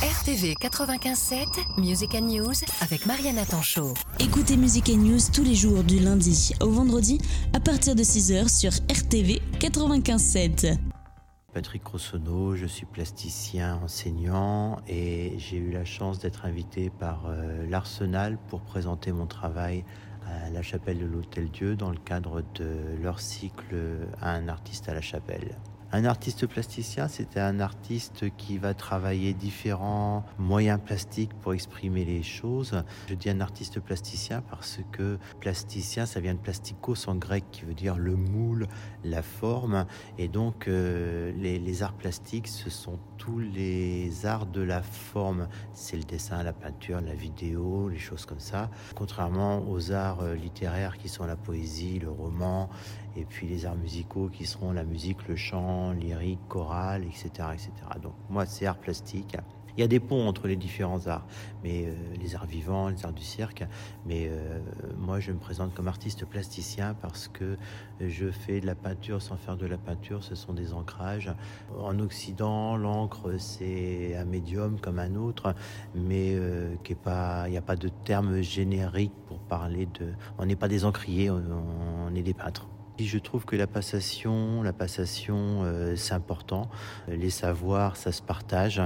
RTV 95.7, Music and News avec Mariana Tanchot. Écoutez Music and News tous les jours du lundi au vendredi à partir de 6h sur RTV 95.7. Patrick Rossonneau, je suis plasticien enseignant et j'ai eu la chance d'être invité par euh, l'Arsenal pour présenter mon travail à la chapelle de l'Hôtel Dieu dans le cadre de leur cycle à un artiste à la chapelle. Un artiste plasticien, c'est un artiste qui va travailler différents moyens plastiques pour exprimer les choses. Je dis un artiste plasticien parce que plasticien, ça vient de plastikos en grec qui veut dire le moule, la forme. Et donc, euh, les, les, arts plastiques, ce sont tous les arts de la forme. C'est le dessin, la peinture, la vidéo, les choses comme ça. Contrairement aux arts euh, littéraires qui sont la poésie, le roman et puis les arts musicaux qui seront la musique, le chant, lyrique, chorale, etc. etc. Donc moi, c'est art plastique. Il y a des ponts entre les différents arts, mais euh, les arts vivants, les arts du cirque. Mais euh, moi, je me présente comme artiste plasticien parce que je fais de la peinture sans faire de la peinture. Ce sont des ancrages. En Occident, l'encre, c'est un médium comme un autre, mais euh. Il n'y a pas de terme générique pour parler de. On n'est pas des encriers, on est des peintres. Je trouve que la passation, la passation, euh, c'est important. Les savoirs, ça se partage.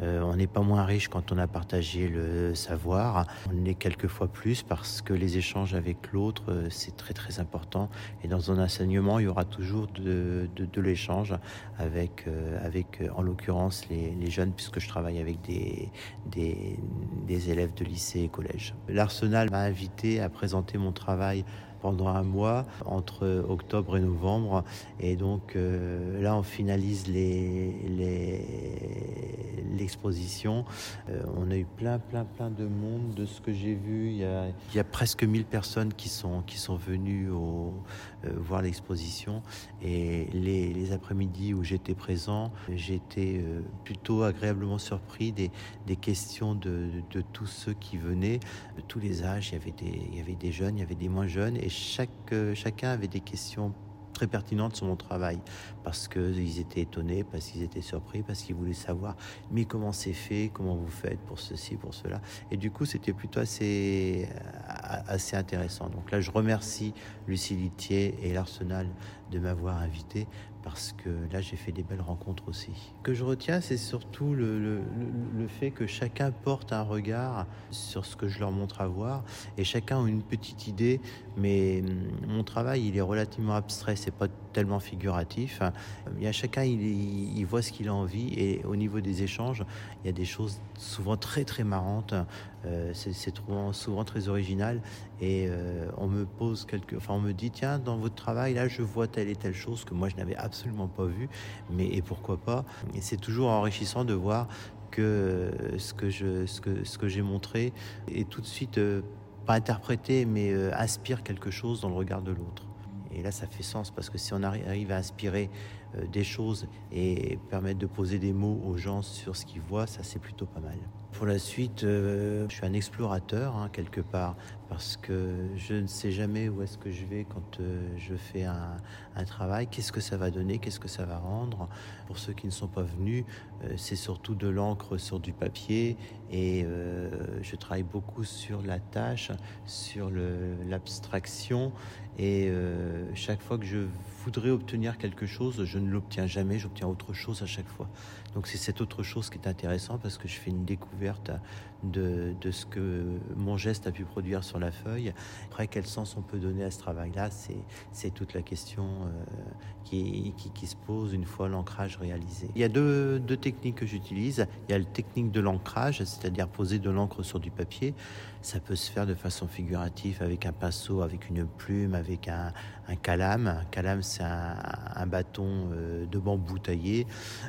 Euh, on n'est pas moins riche quand on a partagé le savoir. On est quelquefois plus parce que les échanges avec l'autre, euh, c'est très très important. Et dans un enseignement, il y aura toujours de, de, de l'échange avec, avec, en l'occurrence, les, les, jeunes, puisque je travaille avec des, des, des élèves de lycée et collège. L'Arsenal m'a invité à présenter mon travail pendant un mois entre octobre et novembre. Et donc euh, là, on finalise l'exposition. Euh, on a eu plein, plein, plein de monde. De ce que j'ai vu, il y, a, presque 1000 personnes qui sont, venues euh, voir l'exposition. Et les, après-midi où j'étais présent, j'étais plutôt agréablement surpris des, questions de, tous ceux qui venaient, de tous les âges. Il y avait des, jeunes, il y avait des moins jeunes. Chaque, euh, chacun avait des questions très pertinentes sur mon travail parce qu'ils étaient étonnés, parce qu'ils étaient surpris, parce qu'ils voulaient savoir mais comment c'est fait, comment vous faites pour ceci, pour cela. Et du coup, c'était plutôt assez, assez intéressant. Donc là, je remercie Lucie Litier et l'Arsenal de m'avoir invité parce que là j'ai fait des belles rencontres aussi. Ce que je retiens c'est surtout le, le, le, fait que chacun porte un regard sur ce que je leur montre à voir et chacun a une petite idée mais hum, mon travail il est relativement abstrait, c'est pas tellement figuratif. Il y a chacun il, voit ce qu'il a envie et au niveau des échanges il y a des choses souvent très très marrantes, euh, c'est souvent, souvent très original et euh, on me pose quelques, enfin on me dit tiens dans votre travail là je vois telle et telle chose que moi je n'avais absolument pas vu, mais et pourquoi pas? Et c'est toujours enrichissant de voir que ce que je, ce que ce que j'ai montré est tout de suite euh, pas interprété, mais euh, inspire quelque chose dans le regard de l'autre. Et là, ça fait sens parce que si on arrive à inspirer euh, des choses et permettre de poser des mots aux gens sur ce qu'ils voient, ça c'est plutôt pas mal. Pour la suite, euh, je suis un explorateur hein, quelque part parce que je ne sais jamais où est-ce que je vais quand euh, je fais un, travail, qu'est-ce que ça va donner, qu'est-ce que ça va rendre? Pour ceux qui ne sont pas venus, euh, c'est surtout de l'encre sur du papier et je travaille beaucoup sur la tâche, sur l'abstraction. Et chaque fois que je voudrais obtenir quelque chose, je ne l'obtiens jamais, j'obtiens autre chose à chaque fois. Donc c'est cette autre chose qui est intéressant parce que je fais une découverte de, de, ce que mon geste a pu produire sur la feuille. Après, quel sens on peut donner à ce travail-là, c'est toute la question euh, qui, qui, qui, se pose une fois l'ancrage réalisé. Il y a deux, deux techniques que j'utilise. Il y a la technique de l'ancrage, c'est-à-dire poser de l'encre sur du papier. Ça peut se faire de façon figurative avec un pinceau, avec une plume, avec un, un calame. Un calame, c'est un, un, bâton euh, de bambou taillé.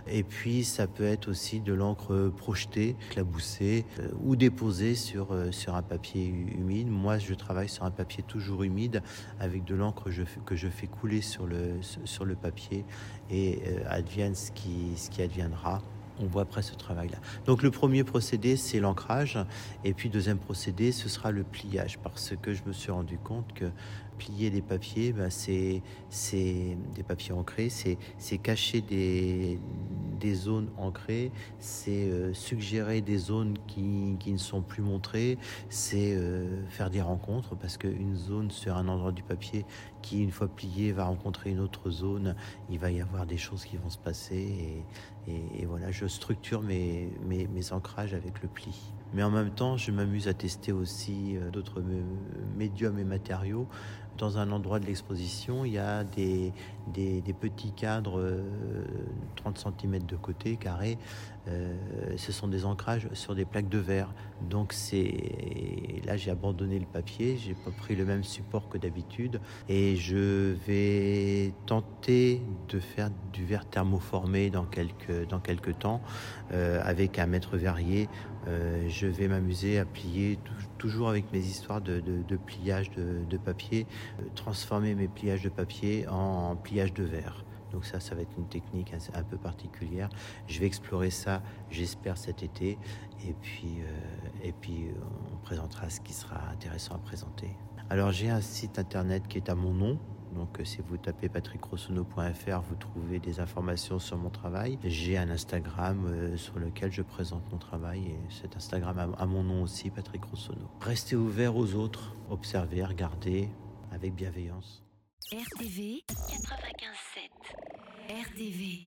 Et puis, ça peut être aussi de l'encre projetée, éclaboussée, euh, ou déposée sur, euh, un papier humide. Moi, je travaille sur un papier toujours humide avec de l'encre que je fais couler sur le, sur le papier et advienne ce qui, ce qui adviendra on voit après ce travail-là. Donc le premier procédé, c'est l'ancrage, et puis deuxième procédé, ce sera le pliage, parce que je me suis rendu compte que plier des papiers, ben c'est des papiers ancrés, c'est cacher des, des zones ancrées, c'est euh, suggérer des zones qui, qui, ne sont plus montrées, c'est euh, faire des rencontres parce qu'une zone sur un endroit du papier qui, une fois plié, va rencontrer une autre zone, il va y avoir des choses qui vont se passer et, et, voilà, je structure mes, mes, mes, ancrages avec le pli. Mais en même temps, je m'amuse à tester aussi euh, d'autres médiums et matériaux dans un endroit de l'exposition, il y a des, des, des petits cadres 30 cm de côté, carrés. Euh, ce sont des ancrages sur des plaques de verre. Donc c'est là j'ai abandonné le papier, j'ai pas pris le même support que d'habitude et je vais tenter de faire du verre thermoformé dans quelques dans quelques temps euh, avec un mètre verrier. Euh, je vais m'amuser à plier toujours avec mes histoires de, pliage de, papier, transformer mes pliages de papier en pliage de verre. Donc ça, ça va être une technique un, peu particulière. Je vais explorer ça, j'espère, cet été. Et puis, euh, et puis, on présentera ce qui sera intéressant à présenter. Alors, j'ai un site internet qui est à mon nom. Donc, si vous tapez patrickrossonneau.fr, vous trouvez des informations sur mon travail. J'ai un Instagram euh, sur lequel je présente mon travail. Et cet Instagram a, mon nom aussi, Patrick Rossonneau. Restez ouvert aux autres, observez, regardez avec bienveillance. RTV 95.7 RTV